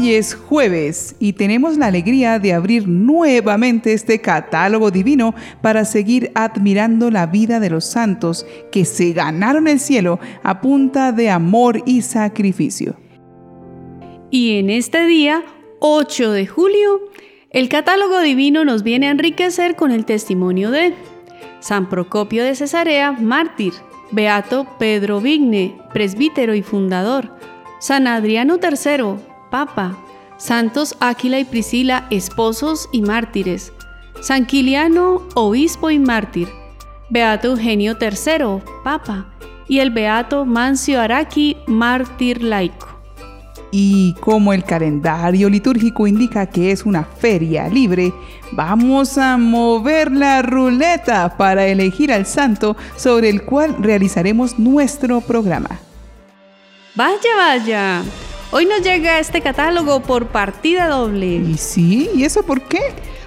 Hoy es jueves y tenemos la alegría de abrir nuevamente este catálogo divino para seguir admirando la vida de los santos que se ganaron el cielo a punta de amor y sacrificio. Y en este día, 8 de julio, el catálogo divino nos viene a enriquecer con el testimonio de San Procopio de Cesarea, mártir, Beato Pedro Vigne, presbítero y fundador, San Adriano III, Papa, Santos Áquila y Priscila, esposos y mártires, San Quiliano, obispo y mártir, Beato Eugenio III, Papa, y el Beato Mancio Araki, mártir laico. Y como el calendario litúrgico indica que es una feria libre, vamos a mover la ruleta para elegir al santo sobre el cual realizaremos nuestro programa. Vaya, vaya. Hoy nos llega este catálogo por partida doble. ¿Y sí? ¿Y eso por qué?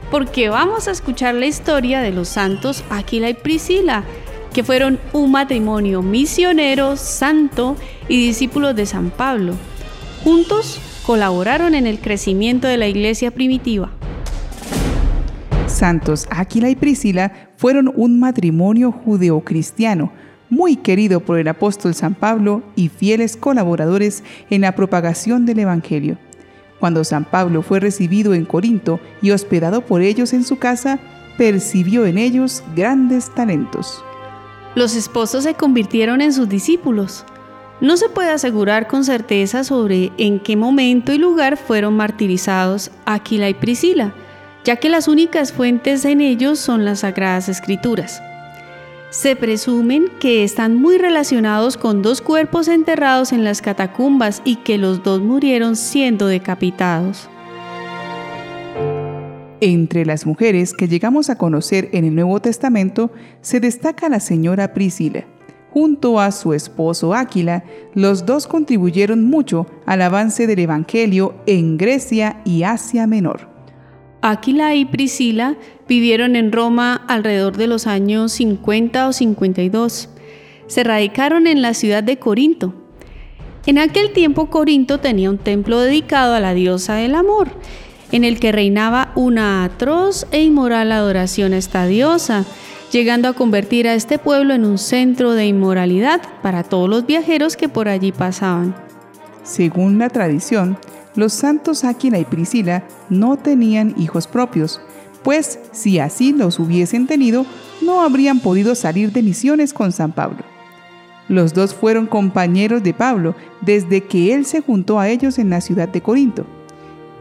Porque vamos a escuchar la historia de los santos Aquila y Priscila, que fueron un matrimonio misionero, santo y discípulos de San Pablo. Juntos colaboraron en el crecimiento de la iglesia primitiva. Santos Áquila y Priscila fueron un matrimonio judeocristiano muy querido por el apóstol San Pablo y fieles colaboradores en la propagación del Evangelio. Cuando San Pablo fue recibido en Corinto y hospedado por ellos en su casa, percibió en ellos grandes talentos. Los esposos se convirtieron en sus discípulos. No se puede asegurar con certeza sobre en qué momento y lugar fueron martirizados Aquila y Priscila, ya que las únicas fuentes en ellos son las Sagradas Escrituras. Se presumen que están muy relacionados con dos cuerpos enterrados en las catacumbas y que los dos murieron siendo decapitados. Entre las mujeres que llegamos a conocer en el Nuevo Testamento se destaca la señora Priscila Junto a su esposo Áquila, los dos contribuyeron mucho al avance del Evangelio en Grecia y Asia Menor. Áquila y Priscila vivieron en Roma alrededor de los años 50 o 52. Se radicaron en la ciudad de Corinto. En aquel tiempo Corinto tenía un templo dedicado a la diosa del amor, en el que reinaba una atroz e inmoral adoración a esta diosa llegando a convertir a este pueblo en un centro de inmoralidad para todos los viajeros que por allí pasaban. Según la tradición, los santos Aquila y Priscila no tenían hijos propios, pues si así los hubiesen tenido, no habrían podido salir de misiones con San Pablo. Los dos fueron compañeros de Pablo desde que él se juntó a ellos en la ciudad de Corinto.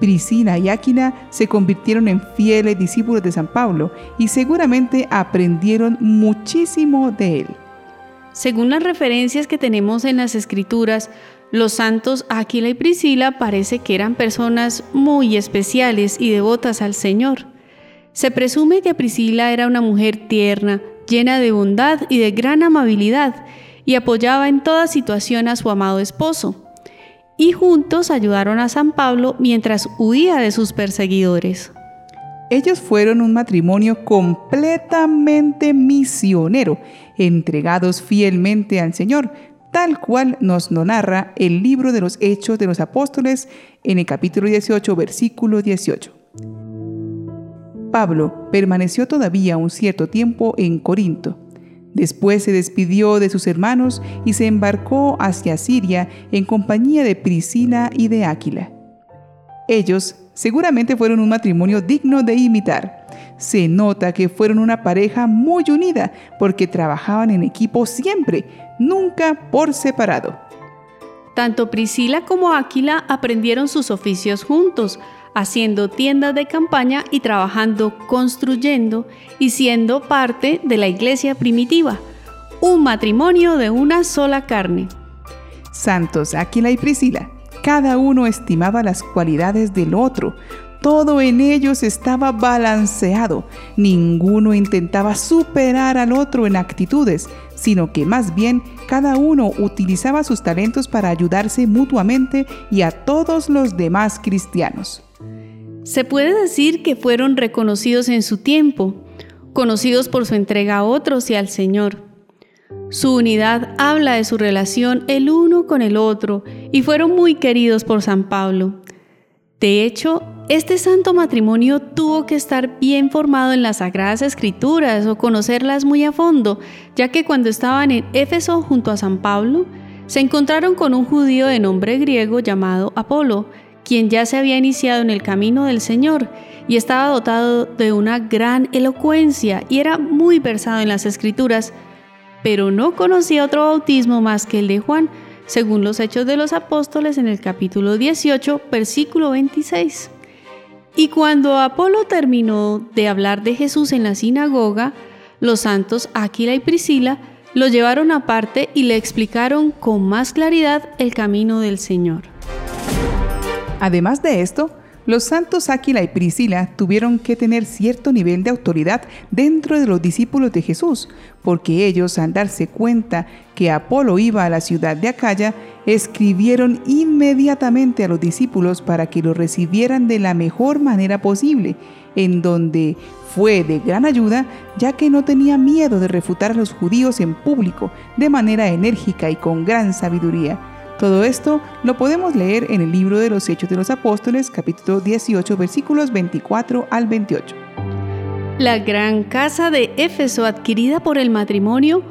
Priscila y Áquila se convirtieron en fieles discípulos de San Pablo y seguramente aprendieron muchísimo de él. Según las referencias que tenemos en las escrituras, los santos Áquila y Priscila parece que eran personas muy especiales y devotas al Señor. Se presume que Priscila era una mujer tierna, llena de bondad y de gran amabilidad, y apoyaba en toda situación a su amado esposo y juntos ayudaron a San Pablo mientras huía de sus perseguidores. Ellos fueron un matrimonio completamente misionero, entregados fielmente al Señor, tal cual nos lo narra el libro de los Hechos de los Apóstoles en el capítulo 18, versículo 18. Pablo permaneció todavía un cierto tiempo en Corinto Después se despidió de sus hermanos y se embarcó hacia Siria en compañía de Priscila y de Áquila. Ellos seguramente fueron un matrimonio digno de imitar. Se nota que fueron una pareja muy unida porque trabajaban en equipo siempre, nunca por separado. Tanto Priscila como Áquila aprendieron sus oficios juntos, haciendo tiendas de campaña y trabajando construyendo y siendo parte de la iglesia primitiva, un matrimonio de una sola carne. Santos Aquila y Priscila, cada uno estimaba las cualidades del otro, todo en ellos estaba balanceado, ninguno intentaba superar al otro en actitudes, sino que más bien cada uno utilizaba sus talentos para ayudarse mutuamente y a todos los demás cristianos. Se puede decir que fueron reconocidos en su tiempo, conocidos por su entrega a otros y al Señor. Su unidad habla de su relación el uno con el otro y fueron muy queridos por San Pablo. De hecho, este santo matrimonio tuvo que estar bien formado en las Sagradas Escrituras o conocerlas muy a fondo, ya que cuando estaban en Éfeso junto a San Pablo, se encontraron con un judío de nombre griego llamado Apolo, quien ya se había iniciado en el camino del Señor y estaba dotado de una gran elocuencia y era muy versado en las escrituras, pero no conocía otro bautismo más que el de Juan, según los Hechos de los Apóstoles en el capítulo 18, versículo 26. Y cuando Apolo terminó de hablar de Jesús en la sinagoga, los santos Aquila y Priscila lo llevaron aparte y le explicaron con más claridad el camino del Señor. Además de esto, los santos Áquila y Priscila tuvieron que tener cierto nivel de autoridad dentro de los discípulos de Jesús, porque ellos, al darse cuenta que Apolo iba a la ciudad de Acaya, escribieron inmediatamente a los discípulos para que lo recibieran de la mejor manera posible, en donde fue de gran ayuda, ya que no tenía miedo de refutar a los judíos en público de manera enérgica y con gran sabiduría todo esto lo podemos leer en el libro de los Hechos de los Apóstoles, capítulo 18, versículos 24 al 28. La gran casa de Éfeso, adquirida por el matrimonio,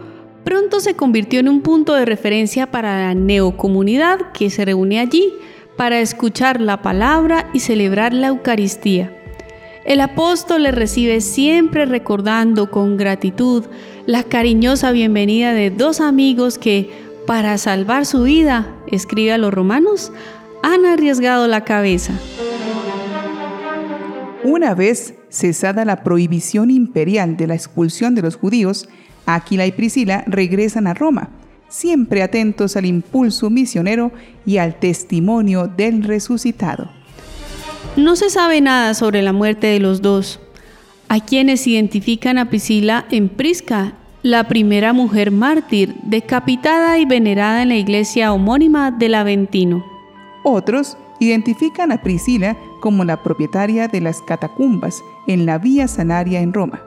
pronto se convirtió en un punto de referencia para la neocomunidad que se reúne allí para escuchar la palabra y celebrar la Eucaristía. El apóstol le recibe siempre recordando con gratitud la cariñosa bienvenida de dos amigos que para salvar su vida, escribe a los romanos, han arriesgado la cabeza. Una vez cesada la prohibición imperial de la expulsión de los judíos, Aquila y Priscila regresan a Roma, siempre atentos al impulso misionero y al testimonio del resucitado. No se sabe nada sobre la muerte de los dos. Hay quienes identifican a Priscila en Prisca la primera mujer mártir decapitada y venerada en la iglesia homónima del Aventino. Otros identifican a Priscila como la propietaria de las catacumbas en la Vía Sanaria en Roma.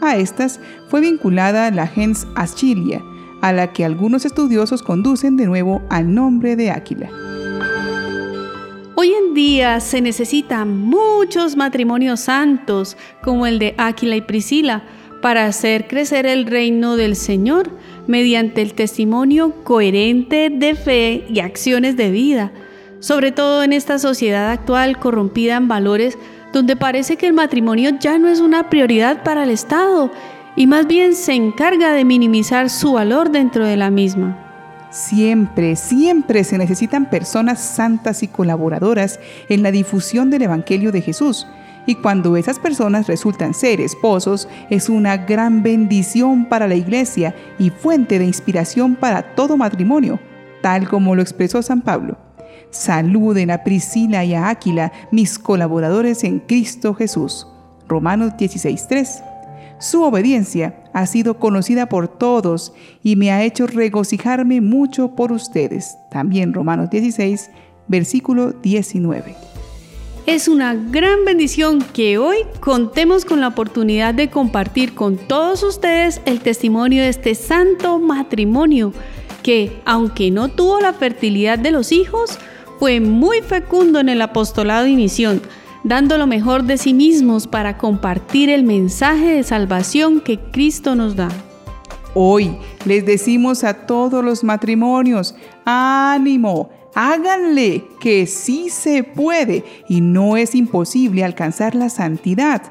A estas fue vinculada la gens Aschilia, a la que algunos estudiosos conducen de nuevo al nombre de Áquila. Hoy en día se necesitan muchos matrimonios santos como el de Áquila y Priscila, para hacer crecer el reino del Señor mediante el testimonio coherente de fe y acciones de vida, sobre todo en esta sociedad actual corrompida en valores donde parece que el matrimonio ya no es una prioridad para el Estado y más bien se encarga de minimizar su valor dentro de la misma. Siempre, siempre se necesitan personas santas y colaboradoras en la difusión del Evangelio de Jesús y cuando esas personas resultan ser esposos, es una gran bendición para la iglesia y fuente de inspiración para todo matrimonio, tal como lo expresó San Pablo. Saluden a Priscila y a Áquila, mis colaboradores en Cristo Jesús. Romanos 16:3. Su obediencia ha sido conocida por todos y me ha hecho regocijarme mucho por ustedes. También Romanos 16, versículo 19. Es una gran bendición que hoy contemos con la oportunidad de compartir con todos ustedes el testimonio de este santo matrimonio que, aunque no tuvo la fertilidad de los hijos, fue muy fecundo en el apostolado y misión, dando lo mejor de sí mismos para compartir el mensaje de salvación que Cristo nos da. Hoy les decimos a todos los matrimonios, ánimo, Háganle que sí se puede y no es imposible alcanzar la santidad.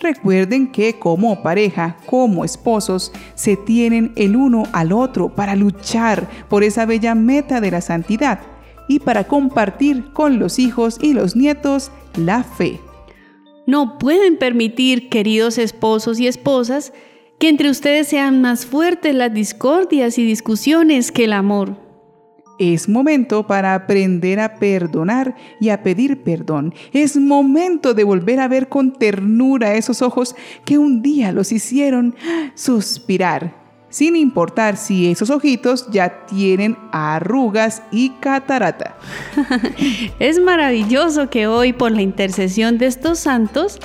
Recuerden que como pareja, como esposos, se tienen el uno al otro para luchar por esa bella meta de la santidad y para compartir con los hijos y los nietos la fe. No pueden permitir, queridos esposos y esposas, que entre ustedes sean más fuertes las discordias y discusiones que el amor. Es momento para aprender a perdonar y a pedir perdón. Es momento de volver a ver con ternura esos ojos que un día los hicieron suspirar, sin importar si esos ojitos ya tienen arrugas y catarata. es maravilloso que hoy, por la intercesión de estos santos,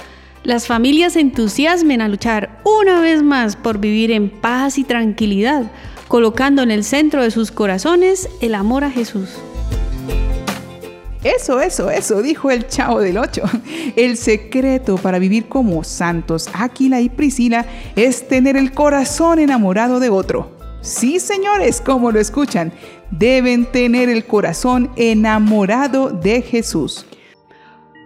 las familias se entusiasmen a luchar una vez más por vivir en paz y tranquilidad colocando en el centro de sus corazones el amor a Jesús. Eso, eso, eso, dijo el chavo del 8. El secreto para vivir como santos Aquila y Priscila es tener el corazón enamorado de otro. Sí, señores, como lo escuchan, deben tener el corazón enamorado de Jesús.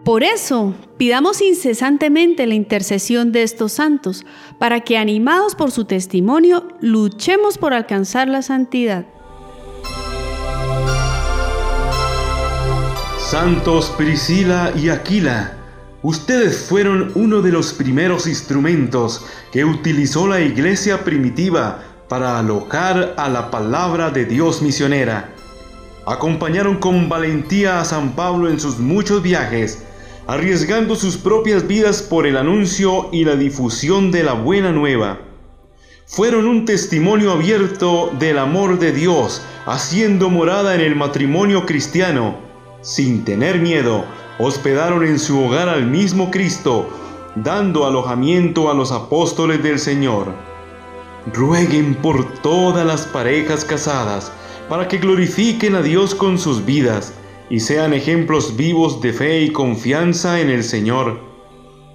Por eso, pidamos incesantemente la intercesión de estos santos, para que animados por su testimonio, luchemos por alcanzar la santidad. Santos Priscila y Aquila, ustedes fueron uno de los primeros instrumentos que utilizó la iglesia primitiva para alojar a la palabra de Dios misionera. Acompañaron con valentía a San Pablo en sus muchos viajes, arriesgando sus propias vidas por el anuncio y la difusión de la buena nueva. Fueron un testimonio abierto del amor de Dios, haciendo morada en el matrimonio cristiano sin tener miedo, hospedaron en su hogar al mismo Cristo, dando alojamiento a los apóstoles del Señor. Rueguen por todas las parejas casadas, para que glorifiquen a Dios con sus vidas y sean ejemplos vivos de fe y confianza en el Señor.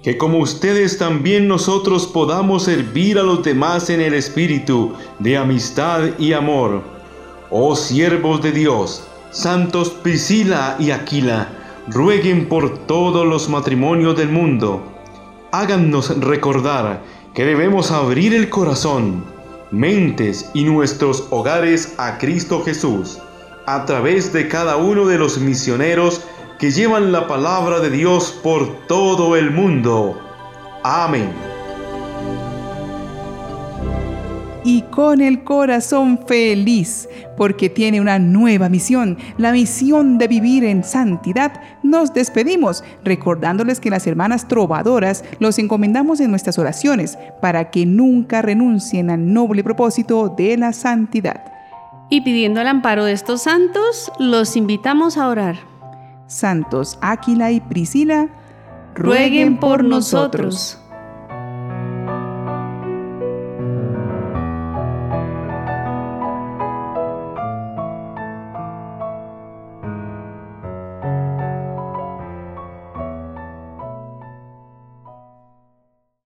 Que como ustedes también nosotros podamos servir a los demás en el espíritu de amistad y amor. Oh siervos de Dios, Santos Priscila y Aquila, rueguen por todos los matrimonios del mundo. Háganos recordar que debemos abrir el corazón, mentes y nuestros hogares a Cristo Jesús, a través de cada uno de los misioneros que llevan la palabra de Dios por todo el mundo. Amén. y con el corazón feliz, porque tiene una nueva misión, la misión de vivir en santidad, nos despedimos, recordándoles que las hermanas trovadoras los encomendamos en nuestras oraciones para que nunca renuncien al noble propósito de la santidad. Y pidiendo el amparo de estos santos, los invitamos a orar. Santos Áquila y Priscila, rueguen por nosotros.